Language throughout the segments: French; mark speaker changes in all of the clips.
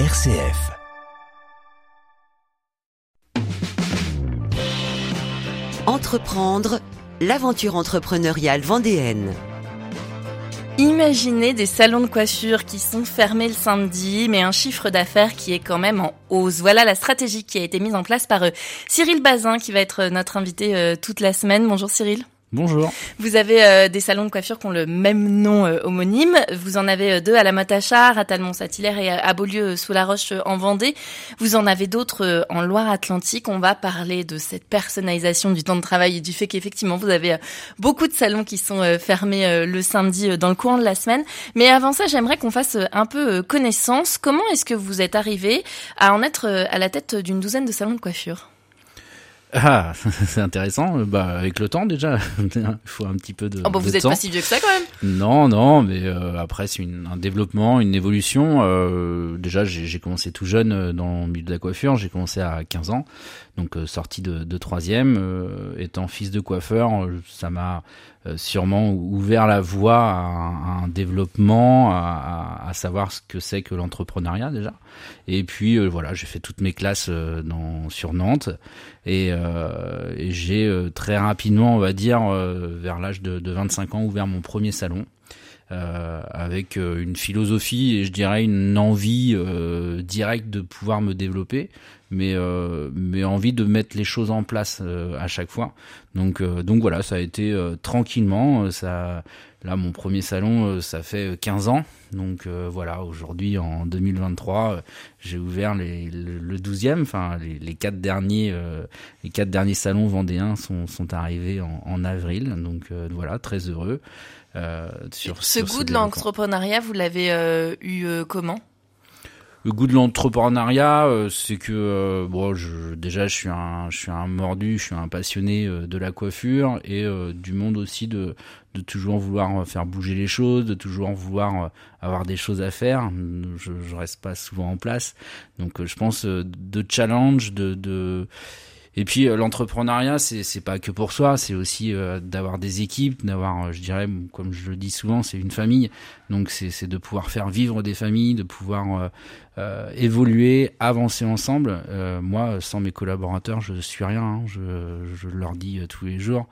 Speaker 1: RCF. Entreprendre, l'aventure entrepreneuriale vendéenne.
Speaker 2: Imaginez des salons de coiffure qui sont fermés le samedi, mais un chiffre d'affaires qui est quand même en hausse. Voilà la stratégie qui a été mise en place par euh, Cyril Bazin, qui va être notre invité euh, toute la semaine. Bonjour Cyril.
Speaker 3: Bonjour.
Speaker 2: Vous avez euh, des salons de coiffure qui ont le même nom euh, homonyme. Vous en avez euh, deux à la Matachard, à Talmont-Satylaire et à Beaulieu sous la Roche en Vendée. Vous en avez d'autres en Loire-Atlantique. On va parler de cette personnalisation du temps de travail et du fait qu'effectivement vous avez beaucoup de salons qui sont fermés le samedi dans le courant de la semaine. Mais avant ça, j'aimerais qu'on fasse un peu connaissance. Comment est-ce que vous êtes arrivé à en être à la tête d'une douzaine de salons de coiffure?
Speaker 3: Ah, c'est intéressant. Bah, avec le temps déjà, il faut un petit peu de.
Speaker 2: Oh bah vous êtes pas si vieux que ça quand même.
Speaker 3: Non, non, mais euh, après c'est un développement, une évolution. Euh, déjà, j'ai commencé tout jeune euh, dans le milieu de la coiffure. J'ai commencé à 15 ans, donc euh, sorti de, de troisième, étant fils de coiffeur, ça m'a sûrement ouvert la voie à, un développement, à, à, savoir ce que c'est que l'entrepreneuriat déjà. Et puis voilà, j'ai fait toutes mes classes dans, sur Nantes et, euh, et j'ai euh, très rapidement, on va dire, euh, vers l'âge de, de, 25 ans, ouvert mon premier salon. Euh, avec une philosophie et je dirais une envie euh, directe de pouvoir me développer, mais euh, mais envie de mettre les choses en place à chaque fois. Donc donc voilà, ça a été tranquillement. Ça là mon premier salon, ça fait 15 ans. Donc voilà, aujourd'hui en 2023, j'ai ouvert les, le, 12e. Enfin les, les quatre derniers les quatre derniers salons vendéens sont sont arrivés en, en avril. Donc voilà, très heureux.
Speaker 2: Euh, sur, ce goût de l'entrepreneuriat, vous l'avez euh, eu euh, comment?
Speaker 3: Le goût de l'entrepreneuriat, c'est que bon, je, déjà je suis un, je suis un mordu, je suis un passionné de la coiffure et du monde aussi de, de toujours vouloir faire bouger les choses, de toujours vouloir avoir des choses à faire. Je, je reste pas souvent en place, donc je pense de challenge, de, de et puis euh, l'entrepreneuriat, c'est pas que pour soi, c'est aussi euh, d'avoir des équipes, d'avoir, euh, je dirais, comme je le dis souvent, c'est une famille. Donc c'est de pouvoir faire vivre des familles, de pouvoir évoluer, avancer ensemble. moi, sans mes collaborateurs, je suis rien. Hein. je je leur dis tous les jours.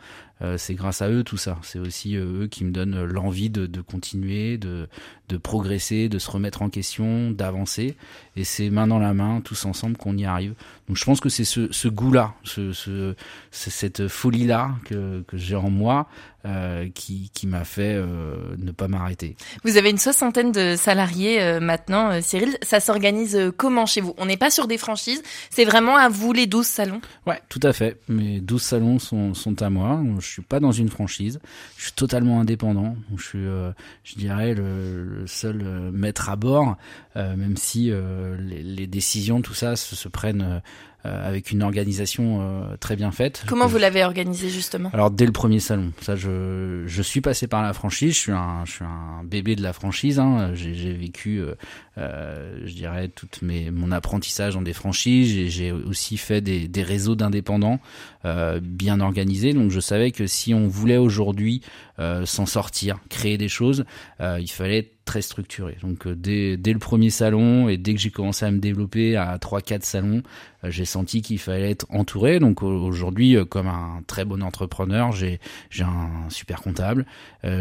Speaker 3: C'est grâce à eux tout ça. C'est aussi eux qui me donnent l'envie de, de continuer, de, de progresser, de se remettre en question, d'avancer. Et c'est main dans la main, tous ensemble, qu'on y arrive. Donc je pense que c'est ce, goût-là, ce, cette folie-là que, que j'ai en moi euh, qui, qui m'a fait euh, ne pas m'arrêter.
Speaker 2: Vous avez une soixantaine de salariés euh, maintenant, euh, Cyril. Ça s'organise euh, comment chez vous? On n'est pas sur des franchises, c'est vraiment à vous les 12 salons?
Speaker 3: Ouais, tout à fait. Mes 12 salons sont, sont à moi. Je suis pas dans une franchise. Je suis totalement indépendant. Je suis, je dirais, le, le seul maître à bord, même si les, les, décisions, tout ça, se, se prennent euh, avec une organisation euh, très bien faite.
Speaker 2: Comment vous l'avez organisé justement?
Speaker 3: Alors dès le premier salon, ça je je suis passé par la franchise, je suis un je suis un bébé de la franchise. Hein. J'ai vécu, euh, euh, je dirais, toute mes mon apprentissage dans des franchises. J'ai aussi fait des des réseaux d'indépendants euh, bien organisés. Donc je savais que si on voulait aujourd'hui s'en sortir, créer des choses, il fallait être très structuré. Donc euh, dès, dès le premier salon et dès que j'ai commencé à me développer à 3-4 salons, euh, j'ai senti qu'il fallait être entouré. Donc aujourd'hui, euh, comme un très bon entrepreneur, j'ai un super comptable,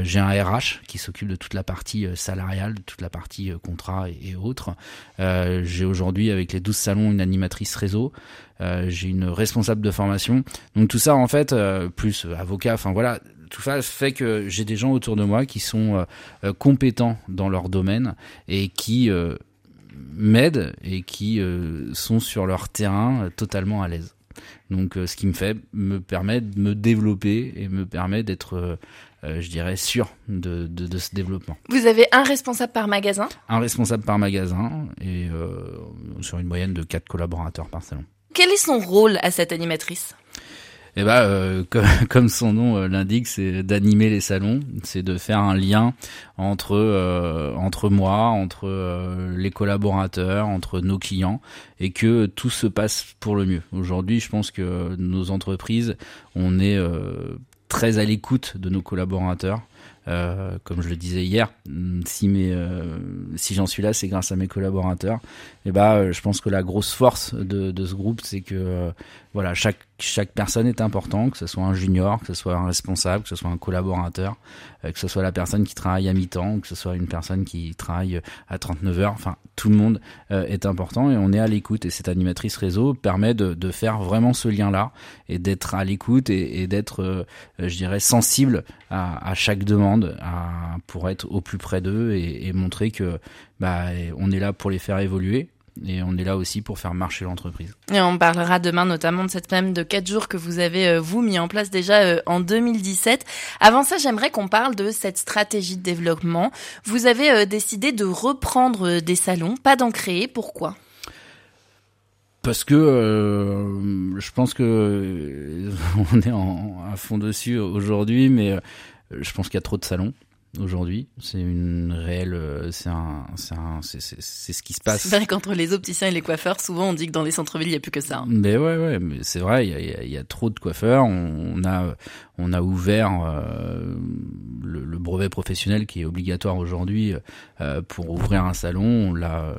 Speaker 3: j'ai un RH qui s'occupe de toute la partie salariale, de toute la partie contrat et, autres. j'ai aujourd'hui avec les 12 salons une animatrice réseau. j'ai une responsable de formation. Donc tout ça en fait, plus avocat, enfin voilà, tout ça fait que j'ai des gens autour de moi qui sont euh, euh, compétents dans leur domaine et qui euh, m'aident et qui sont sur leur terrain totalement à l'aise. Donc ce qui me fait me permet de me développer et me permet d'être je dirais sûr de, de, de, ce développement.
Speaker 2: Vous avez un responsable par magasin?
Speaker 3: Un responsable par magasin et sur une moyenne de 4 collaborateurs par salon.
Speaker 2: Quel est son rôle à cette animatrice?
Speaker 3: Eh ben, euh, comme, son nom euh, l'indique, c'est d'animer les salons, c'est de faire un lien entre euh, entre moi, entre les collaborateurs, entre nos clients, et que tout se passe pour le mieux. Aujourd'hui, je pense que nos entreprises, on est très à l'écoute de nos collaborateurs. Euh, comme je le disais hier, mm, si euh, si j'en suis là, c'est grâce à mes collaborateurs. Et bah, je pense que la grosse force de, de ce groupe, c'est que voilà, chaque chaque personne est important, que ce soit un junior, que ce soit un responsable, que ce soit un collaborateur, que ce soit la personne qui travaille à mi-temps, que ce soit une personne qui travaille à 39 heures. Enfin, tout le monde est important et on est à l'écoute. Et cette animatrice réseau permet de, de faire vraiment ce lien-là et d'être à l'écoute et, et d'être, je dirais, sensible à, chaque demande pour être au plus près d'eux et, montrer que bah, on est là pour les faire évoluer. Et on est là aussi pour faire marcher l'entreprise.
Speaker 2: Et on parlera demain notamment de cette semaine de 4 jours que vous avez, euh, vous, mis en place déjà euh, en 2017. Avant ça, j'aimerais qu'on parle de cette stratégie de développement. Vous avez euh, décidé de reprendre des salons, pas d'en créer. Pourquoi?
Speaker 3: Parce que euh, je pense que euh, on est en, à fond dessus aujourd'hui, mais euh, je pense qu'il y a trop de salons aujourd'hui. C'est une réelle, c'est un, c'est un, c'est, c'est, ce qui se passe.
Speaker 2: C'est vrai qu'entre les opticiens et les coiffeurs, souvent on dit que dans les centres-villes il y a plus que ça. Hein.
Speaker 3: Mais ouais, ouais, mais c'est vrai, il y a, il y a, trop de coiffeurs. On, on a, on a ouvert euh, le, le, brevet professionnel qui est obligatoire aujourd'hui euh, pour ouvrir un salon. On l'a,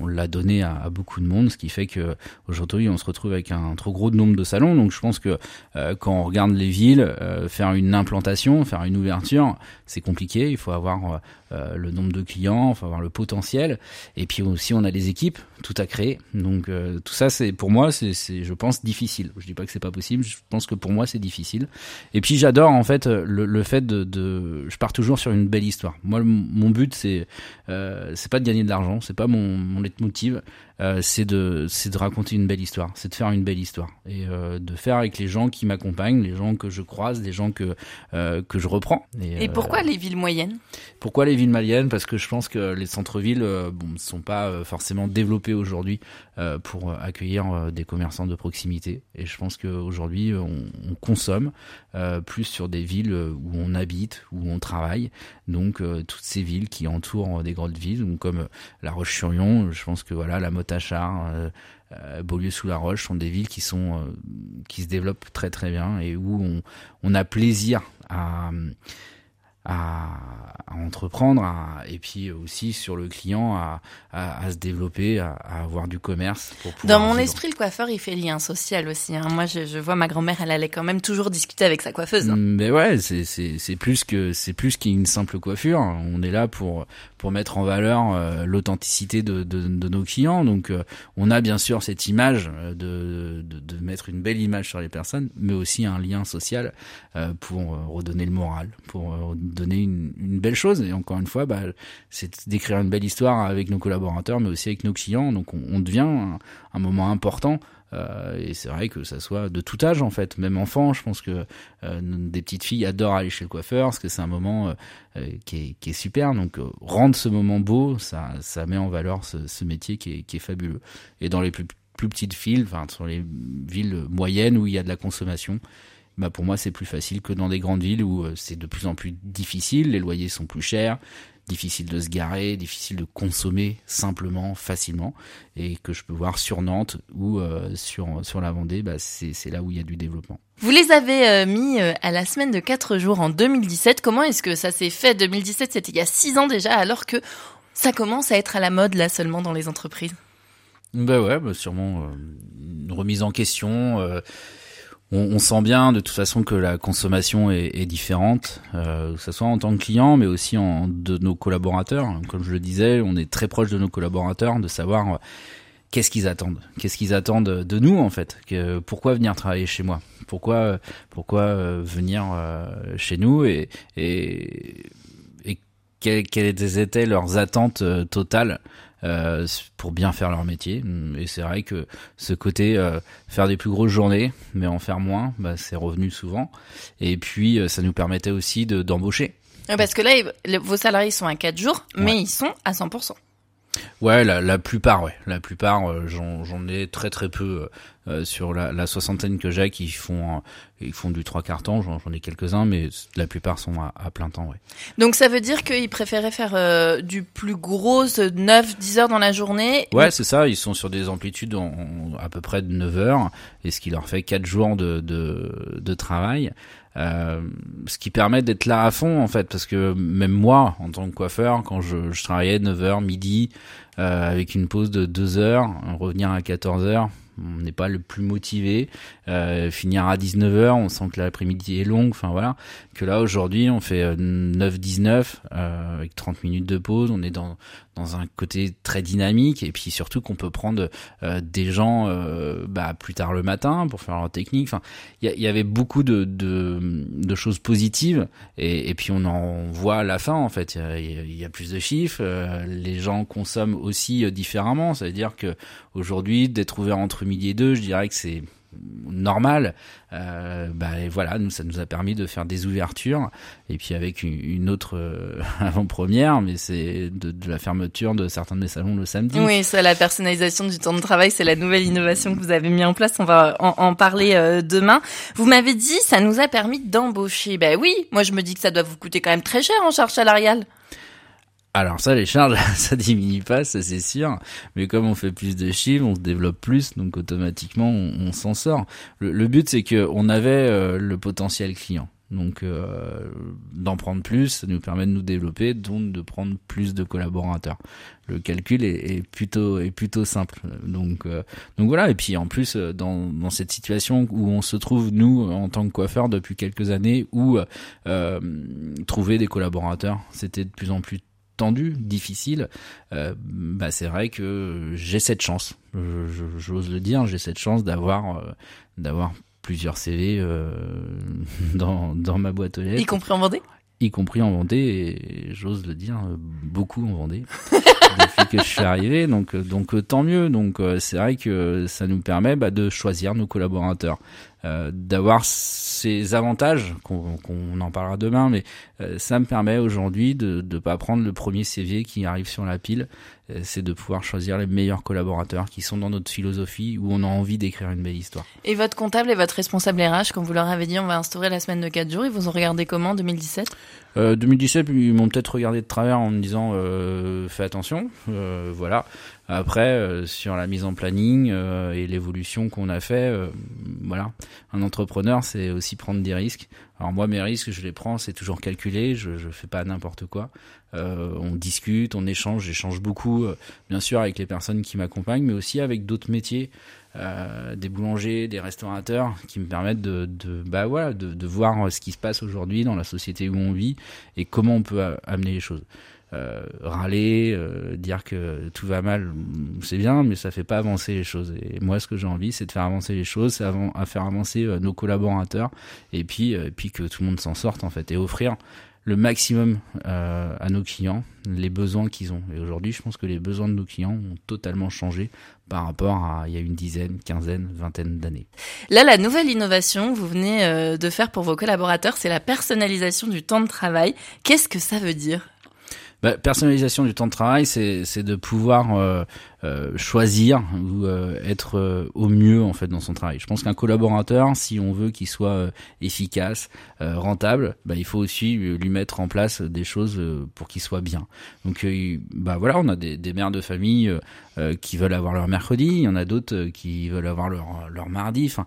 Speaker 3: on l'a donné à, beaucoup de monde, ce qui fait que aujourd'hui on se retrouve avec un trop gros nombre de salons. Donc je pense que euh, quand on regarde les villes, euh, faire une implantation, faire une ouverture, c'est compliqué. Il faut avoir euh, le nombre de clients, faut avoir le potentiel. Et puis aussi on a les équipes, tout à créer. Donc euh, tout ça, c'est pour moi, c'est, je pense difficile. Je dis pas que c'est pas possible. Je pense que pour moi c'est difficile. Et puis j'adore en fait le, le fait de, de, je pars toujours sur une belle histoire. Moi, mon but c'est euh, c'est pas de gagner de l'argent, c'est pas mon mon leitmotiv. Euh, c'est de c'est de raconter une belle histoire, c'est de faire une belle histoire et euh, de faire avec les gens qui m'accompagnent, les gens que je croise, les gens que euh, que je reprends.
Speaker 2: Et, et pourquoi les villes moyennes?
Speaker 3: Pourquoi les villes moyennes Parce que je pense que les centres-villes bon ne sont pas forcément développés aujourd'hui pour accueillir des commerçants de proximité. Et je pense qu'aujourd'hui on, on consomme plus sur des villes où on habite, où on travaille, donc toutes ces villes qui entourent des grandes villes, comme La Roche-sur-Yon, je pense que voilà la mode Tachard, euh, euh, Beaulieu-sous-la-Roche sont des villes qui sont euh, qui se développent très très bien et où on, on a plaisir à à, à entreprendre à, et puis aussi sur le client à, à, à se développer, à, avoir du commerce. Pour
Speaker 2: Dans mon
Speaker 3: vivre.
Speaker 2: esprit, le coiffeur, il fait lien social aussi. Hein. Moi, je, je, vois ma grand-mère, elle allait quand même toujours discuter avec sa coiffeuse. Hein.
Speaker 3: Mais ouais, c'est plus que c'est plus qu'une simple coiffure. On est là pour pour mettre en valeur euh, l'authenticité de, de, de, nos clients. Donc, euh, on a bien sûr cette image de, de, de, mettre une belle image sur les personnes, mais aussi un lien social euh, pour redonner le moral, pour donner une, une, belle chose. Et encore une fois, bah, c'est d'écrire une belle histoire avec nos collaborateurs, mais aussi avec nos clients. Donc, on, devient un, moment important. Euh, et c'est vrai que ça soit de tout âge en fait, même enfant. Je pense que euh, des petites filles adorent aller chez le coiffeur parce que c'est un moment euh, qui, est, qui, super. Donc rendre ce moment beau, ça, met en valeur ce, métier qui est, qui est, fabuleux. Et dans les plus, plus petites villes, enfin sur les villes moyennes où il y a de la consommation, bah pour moi c'est plus facile que dans des grandes villes où c'est de plus en plus difficile, les loyers sont plus chers, difficile de se garer, difficile de consommer simplement, facilement, et que je peux voir sur Nantes ou euh, sur, sur la Vendée, bah c'est là où il y a du développement.
Speaker 2: Vous les avez euh, mis euh, à la semaine de 4 jours en 2017. Comment est-ce que ça s'est fait 2017, c'était il y a 6 ans déjà, alors que ça commence à être à la mode là seulement dans les entreprises?
Speaker 3: Bah ouais, bah sûrement une remise en question on, sent bien de toute façon que la consommation est, est différente, euh, que ce soit en tant que client, mais aussi en de nos collaborateurs. Comme je le disais, on est très proche de nos collaborateurs, de savoir euh, qu'est-ce qu'ils attendent, qu'est-ce qu'ils attendent de nous en fait, pourquoi venir travailler chez moi, pourquoi pourquoi euh, venir euh, chez nous? Et, quelles, étaient leurs attentes totales? Euh, pour bien faire leur métier. Et c'est vrai que ce côté euh, faire des plus grosses journées, mais en faire moins, bah, c'est revenu souvent. Et puis euh, ça nous permettait aussi d'embaucher.
Speaker 2: De, Parce que là, vos salariés sont à 4 jours, mais ouais. ils sont à 100%.
Speaker 3: Ouais, la, la plupart, ouais, la plupart, euh, j'en ai très très peu euh, sur la, la, soixantaine que j'ai qui font, euh, ils font du trois quarts temps. J'en ai quelques uns, mais la plupart sont à, à, plein temps, ouais.
Speaker 2: Donc ça veut dire qu'ils préféraient faire euh, du plus gros 9-10 heures dans la journée?
Speaker 3: Ouais, c'est ça. Ils sont sur des amplitudes en, en, à peu près de 9 heures, et ce qui leur fait quatre jours de, de, de travail. ce qui permet d'être là à fond en fait, parce que même moi, en tant que coiffeur, quand je, je travaillais 9h, midi, avec une pause de 2 heures, revenir à 14 heures, on n'est pas le plus motivé. Euh, finir à 19h, on sent que l'après-midi est longue, enfin voilà. Que là aujourd'hui, on fait 9-19 euh, euh, avec 30 minutes de pause, on est dans dans un côté très dynamique et puis surtout qu'on peut prendre euh, des gens euh, bah, plus tard le matin pour faire leur technique. Enfin, il y, y, avait beaucoup de, de, de choses positives et, et, puis on en voit à la fin en fait. Il y, y, a plus de chiffres, euh, les gens consomment aussi différemment. Ça veut dire que aujourd'hui d'être ouvert entre midi et deux, je dirais que c'est normal, euh, bah, voilà, nous ça nous a permis de faire des ouvertures et puis avec une, autre euh, avant-première, mais c'est de, la fermeture de certains de mes salons le samedi.
Speaker 2: Oui, c'est la personnalisation du temps de travail, c'est la nouvelle innovation que vous avez mis en place. On va en, parler euh, demain. Vous m'avez dit, ça nous a permis d'embaucher. Ben oui, moi je me dis que ça doit vous coûter quand même très cher en charge salariale.
Speaker 3: Alors ça, les charges, ça diminue pas, ça c'est sûr. Mais comme on fait plus de chiffres, on se développe plus, donc automatiquement on, s'en sort. Le, but c'est que on avait euh, le potentiel client. Donc euh, d'en prendre plus, ça nous permet de nous développer, donc de prendre plus de collaborateurs. Le calcul est, plutôt est plutôt simple. Donc euh, donc voilà. Et puis en plus dans dans cette situation où on se trouve nous en tant que coiffeur depuis quelques années, où trouver des collaborateurs, c'était de plus en plus tendu, difficile, euh, bah c'est vrai que j'ai cette chance, j'ose le dire, j'ai cette chance d'avoir euh, d'avoir plusieurs CV euh, dans, dans ma boîte aux lettres.
Speaker 2: Y compris en Vendée?
Speaker 3: Y compris en Vendée, et j'ose le dire, beaucoup en Vendée. depuis que je suis arrivé, donc donc tant mieux. Donc c'est vrai que ça nous permet bah, de choisir nos collaborateurs. Euh, d'avoir ces avantages, qu'on en parlera demain, mais euh, ça me permet aujourd'hui de ne pas prendre le premier CV qui arrive sur la pile, euh, c'est de pouvoir choisir les meilleurs collaborateurs qui sont dans notre philosophie, où on a envie d'écrire une belle histoire.
Speaker 2: Et votre comptable et votre responsable RH, comme vous leur avez dit, on va instaurer la semaine de 4 jours, ils vous ont regardé comment 2017
Speaker 3: 2017, ils m'ont peut-être regardé de travers en me disant fais attention, voilà. Après, euh, sur la mise en planning euh, et l'évolution qu'on a fait, euh, voilà, un entrepreneur, c'est aussi prendre des risques. Alors moi, mes risques, je les prends, c'est toujours calculé, je je fais pas n'importe quoi. on discute, on échange, j'échange beaucoup, bien sûr avec les personnes qui m'accompagnent, mais aussi avec d'autres métiers. des boulangers, des restaurateurs qui me permettent de, de bah voilà, de voir ce qui se passe aujourd'hui dans la société où on vit et comment on peut amener les choses. Euh, râler, euh, dire que tout va mal, c'est bien, mais ça fait pas avancer les choses. Et moi, ce que j'ai envie, c'est de faire avancer les choses, c'est à faire avancer euh, nos collaborateurs, et puis, puis que tout le monde s'en sorte en fait, et offrir le maximum à nos clients, les besoins qu'ils ont. Et aujourd'hui, je pense que les besoins de nos clients ont totalement changé par rapport à il y a une dizaine, quinzaine, vingtaine d'années.
Speaker 2: Là, la nouvelle innovation que vous venez de faire pour vos collaborateurs, c'est la personnalisation du temps de travail. Qu'est-ce que ça veut dire?
Speaker 3: Bah, personnalisation du temps de travail, c'est de pouvoir euh, euh, choisir ou euh, être au mieux en fait dans son travail. Je pense qu'un collaborateur, si on veut qu'il soit efficace, rentable, bah, il faut aussi lui mettre en place des choses pour qu'il soit bien. Donc bah voilà, on a des, des mères de famille qui veulent avoir leur mercredi, il y en a d'autres qui veulent avoir leur, leur mardi. Enfin,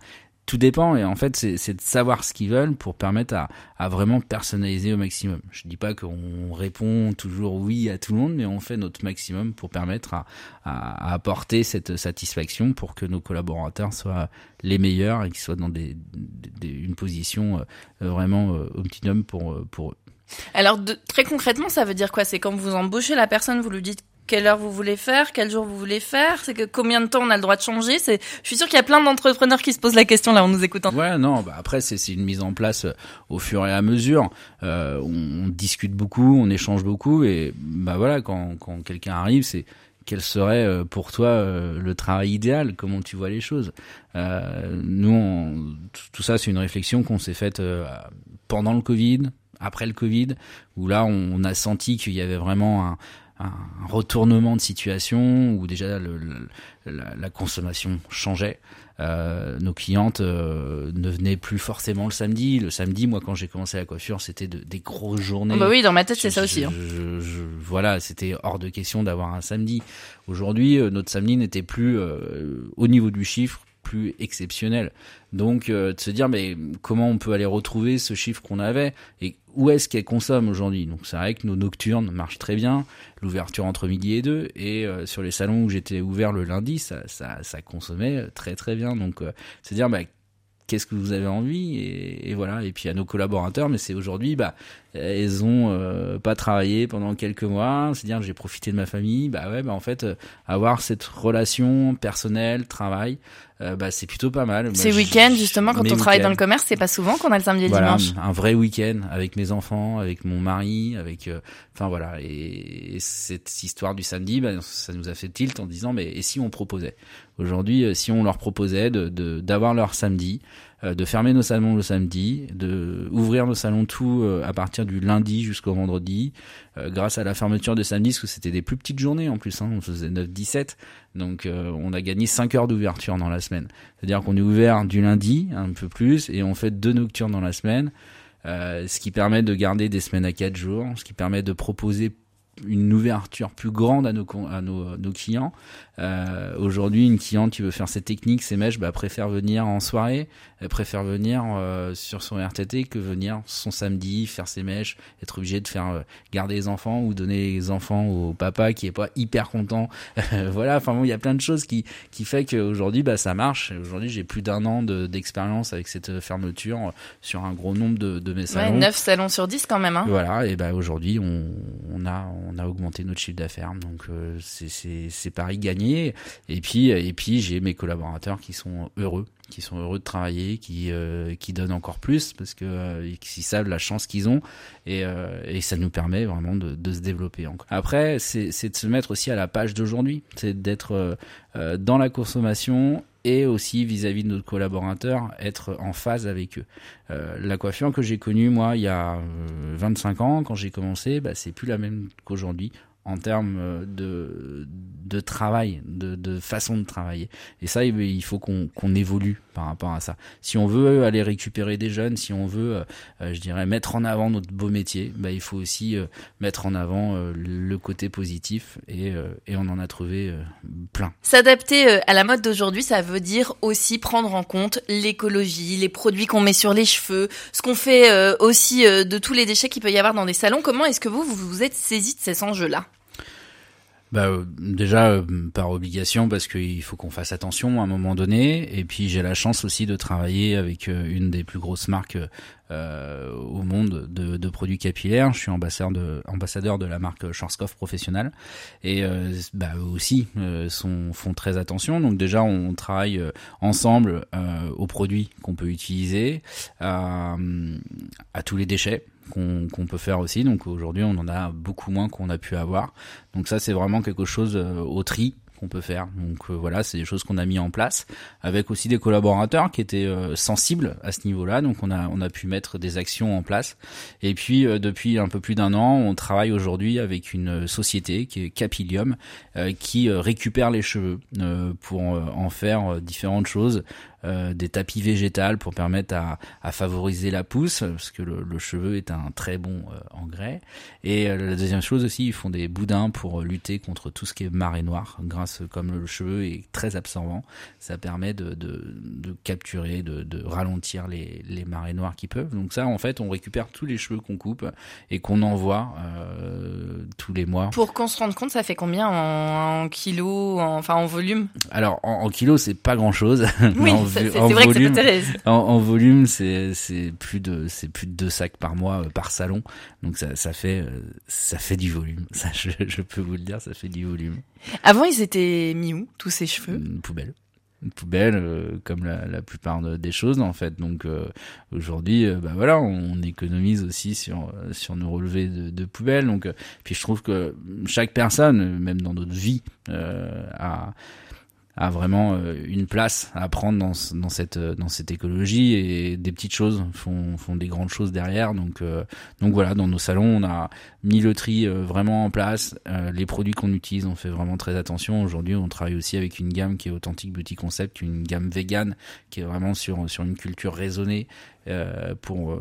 Speaker 3: tout dépend et en fait c'est de savoir ce qu'ils veulent pour permettre à, vraiment personnaliser au maximum. Je dis pas qu'on répond toujours oui à tout le monde, mais on fait notre maximum pour permettre à, apporter cette satisfaction pour que nos collaborateurs soient les meilleurs et qu'ils soient dans des, une position euh, vraiment euh, optimum pour, euh, pour eux.
Speaker 2: Alors très concrètement, ça veut dire quoi? C'est quand vous embauchez la personne, vous lui dites quelle heure vous voulez faire, quel jour vous voulez faire, c'est que combien de temps on a le droit de changer. C'est, je suis sûr qu'il y a plein d'entrepreneurs qui se posent la question là en nous écoutant.
Speaker 3: Ouais, non, bah après c'est une mise en place euh, au fur et à mesure. Euh, on, discute beaucoup, on échange beaucoup et bah voilà quand quand quelqu'un arrive, c'est quel serait euh, pour toi le travail idéal? Comment tu vois les choses? Nous, tout ça, c'est une réflexion qu'on s'est faite pendant le Covid, après le Covid, où là, on a senti qu'il y avait vraiment un, un retournement de situation où déjà le, la, la, consommation changeait. Euh, nos clientes euh, ne venaient plus forcément le samedi. Le samedi, moi, quand j'ai commencé la coiffure, c'était des grosses journées.
Speaker 2: bah oui, dans ma tête, c'est ça aussi. Hein.
Speaker 3: Je, je, voilà, c'était hors de question d'avoir un samedi. Aujourd'hui, euh, notre samedi n'était plus au niveau du chiffre plus exceptionnel. Donc de se dire mais comment on peut aller retrouver ce chiffre qu'on avait et où est-ce qu'elle consomme aujourd'hui? Donc c'est vrai que nos nocturnes marchent très bien, l'ouverture entre midi et deux, et sur les salons où j'étais ouvert le lundi, ça, ça, ça consommait très très bien. Donc c'est dire bah, qu'est-ce que vous avez envie et, voilà et puis à nos collaborateurs mais c'est aujourd'hui bah elles ont euh, pas travaillé pendant quelques mois c'est dire j'ai profité de ma famille bah ouais bah en fait euh, avoir cette relation personnelle travail euh, bah c'est plutôt pas mal.
Speaker 2: Ces week-ends justement quand on travaille dans le commerce c'est pas souvent qu'on a le samedi et
Speaker 3: voilà,
Speaker 2: dimanche.
Speaker 3: un vrai week-end avec mes enfants avec mon mari avec enfin voilà. Et, cette histoire du samedi bah, ça nous a fait tilt en disant mais et si on proposait? Aujourd'hui si on leur proposait de d'avoir leur samedi euh, de fermer nos salons le samedi, de ouvrir nos salons tout euh, à partir du lundi jusqu'au vendredi, euh, grâce à la fermeture de samedi, parce que c'était des plus petites journées en plus, hein, on faisait 9-17, donc on a gagné 5 heures d'ouverture dans la semaine. C'est-à-dire qu'on est ouvert du lundi, un peu plus, et on fait deux nocturnes dans la semaine, ce qui permet de garder des semaines à 4 jours, ce qui permet de proposer une ouverture plus grande à nos, à nos, nos clients. Euh, Aujourd'hui, une cliente qui veut faire ses techniques, ses mèches, bah, préfère venir en soirée, elle préfère venir euh, sur son RTT que venir son samedi faire ses mèches, être obligé de faire euh, garder les enfants ou donner les enfants au papa qui est pas hyper content. voilà, enfin bon, il y a plein de choses qui qui fait qu'aujourd'hui, bah ça marche. Aujourd'hui, j'ai plus d'un an d'expérience avec cette fermeture sur un gros nombre de, de mes salons.
Speaker 2: Ouais, 9 salons sur 10 quand même. Hein.
Speaker 3: Voilà, et bah aujourd'hui, on, on a on a augmenté notre chiffre d'affaires. Donc euh, c'est Paris gagné. Et puis et puis j'ai mes collaborateurs qui sont heureux, qui sont heureux de travailler, qui euh, qui donnent encore plus parce que euh, ils savent la chance qu'ils ont et, et ça nous permet vraiment de, de se développer. Encore. Après c'est de se mettre aussi à la page d'aujourd'hui, c'est d'être dans la consommation et aussi vis-à-vis de nos collaborateurs, être en phase avec eux. Euh, la coiffure que j'ai connue, moi, il y a 25 ans, quand j'ai commencé, bah, c'est plus la même qu'aujourd'hui en termes euh, de, de travail, de, de façon de travailler. Et ça, il faut qu'on qu'on évolue par rapport à ça. Si on veut aller récupérer des jeunes, si on veut, euh, euh, je dirais, mettre en avant notre beau métier, bah, il faut aussi mettre en avant le côté positif et, et on en a trouvé plein.
Speaker 2: S'adapter à la mode d'aujourd'hui, ça veut dire aussi prendre en compte l'écologie, les produits qu'on met sur les cheveux, ce qu'on fait aussi de tous les déchets qu'il peut y avoir dans des salons. Comment est-ce que vous, vous vous êtes saisi de ces enjeux-là?
Speaker 3: Bah, euh, déjà euh, par obligation parce qu'il faut qu'on fasse attention à un moment donné et puis j'ai la chance aussi de travailler avec euh, une des plus grosses marques euh, au monde de, de, produits capillaires. Je suis ambassadeur de, ambassadeur de la marque Schwarzkopf Professionnel et bah, eux aussi sont, font très attention. Donc déjà, on travaille ensemble aux produits qu'on peut utiliser, à tous les déchets qu'on peut faire aussi. Donc aujourd'hui, on en a beaucoup moins qu'on a pu avoir. Donc ça, c'est vraiment quelque chose au tri qu'on peut faire. Donc euh, voilà, c'est des choses qu'on a mis en place avec aussi des collaborateurs qui étaient euh, sensibles à ce niveau-là. Donc on a on a pu mettre des actions en place. Et puis euh, depuis un peu plus d'un an, on travaille aujourd'hui avec une société qui est Capilium qui récupère les cheveux pour en faire différentes choses euh, des tapis végétales pour permettre à, à, favoriser la pousse, parce que le, le cheveu est un très bon euh, engrais. Et euh, la deuxième chose aussi, ils font des boudins pour lutter contre tout ce qui est marée noire, grâce comme le cheveu est très absorbant, ça permet de, de, de capturer, de, de, ralentir les, les marées noires qui peuvent. Donc ça, en fait, on récupère tous les cheveux qu'on coupe et qu'on envoie tous les mois.
Speaker 2: Pour qu'on se rende compte, ça fait combien en, en kilos, enfin en volume?
Speaker 3: Alors en, en kilos, c'est pas grand chose.
Speaker 2: Oui vrai volume,
Speaker 3: en, en, volume, c'est c'est plus de c'est plus de deux sacs par mois euh, par salon, donc ça ça fait euh, ça fait du volume. Ça, je, je, peux vous le dire, ça fait du volume.
Speaker 2: Avant, ils étaient mis où tous ces cheveux?
Speaker 3: Une poubelle. Une poubelle euh, comme la, la, plupart des choses en fait. Donc aujourd'hui bah voilà on, économise aussi sur sur nos relevés de, de poubelles donc puis je trouve que chaque personne même dans notre vie a a vraiment euh, une place à prendre dans, dans cette euh, dans cette écologie et des petites choses font font des grandes choses derrière. Donc euh, donc voilà dans nos salons on a mis le tri vraiment en place. Les produits qu'on utilise on fait vraiment très attention. Aujourd'hui on travaille aussi avec une gamme qui est authentique beauty concept une gamme vegan qui est vraiment sur sur une culture raisonnée pour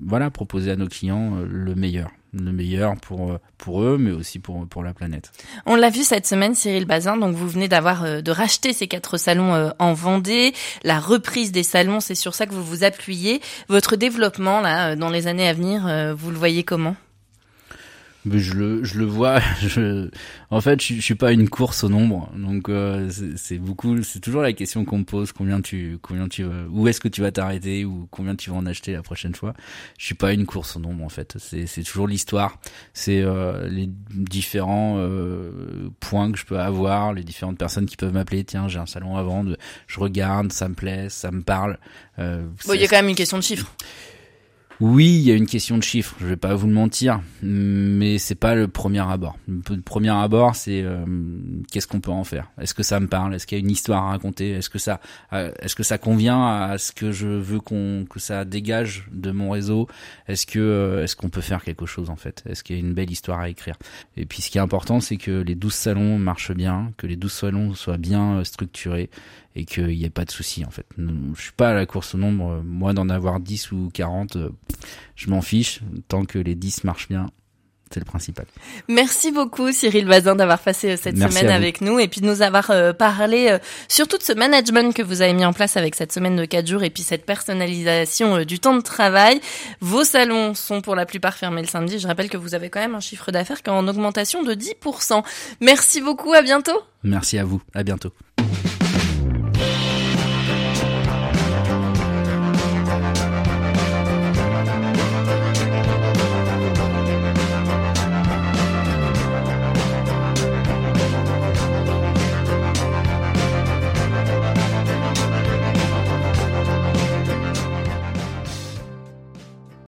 Speaker 3: voilà proposer à nos clients le meilleur le meilleur pour pour eux, mais aussi pour pour la planète.
Speaker 2: On l'a vu cette semaine, Cyril Bazin. Donc vous venez d'avoir de racheter ces quatre salons en Vendée, la reprise des salons, c'est sur ça que vous vous appuyez. Votre développement là, dans les années à venir, vous le voyez comment?
Speaker 3: Je le, je le vois. Je, en fait, je, je suis pas une course au nombre, donc euh, c'est beaucoup. C'est toujours la question qu'on me pose combien tu, combien tu, où est-ce que tu vas t'arrêter ou combien tu vas en acheter la prochaine fois? Je suis pas une course au nombre en fait. C'est, c'est toujours l'histoire. C'est euh, les différents euh, points que je peux avoir, les différentes personnes qui peuvent m'appeler. Tiens, j'ai un salon à vendre. Je regarde, ça me plaît, ça me parle.
Speaker 2: Euh, bon, il y a quand même une question de chiffres.
Speaker 3: Oui, il y a une question de chiffres, je vais pas vous le mentir, mais c'est pas le premier abord. Le premier abord, c'est euh, qu'est-ce qu'on peut en faire? Est-ce que ça me parle? Est-ce qu'il y a une histoire à raconter? Est-ce que ça, euh, est-ce que ça convient à ce que je veux qu'on que ça dégage de mon réseau? Est-ce que euh, est-ce qu'on peut faire quelque chose en fait? Est-ce qu'il y a une belle histoire à écrire? Et puis ce qui est important, c'est que les 12 salons marchent bien, que les 12 salons soient bien structurés et qu'il n'y ait pas de souci en fait. Je suis pas à la course au nombre, moi d'en avoir 10 ou 40, euh, je m'en fiche, tant que les 10 marchent bien, c'est le principal.
Speaker 2: Merci beaucoup Cyril Bazin d'avoir passé euh, cette semaine avec nous et puis de nous avoir euh, parlé surtout de ce management que vous avez mis en place avec cette semaine de 4 jours et puis cette personnalisation du temps de travail. Vos salons sont pour la plupart fermés le samedi. Je rappelle que vous avez quand même un chiffre d'affaires qui est en augmentation de 10%. Merci beaucoup, à bientôt.
Speaker 3: Merci à vous, à bientôt.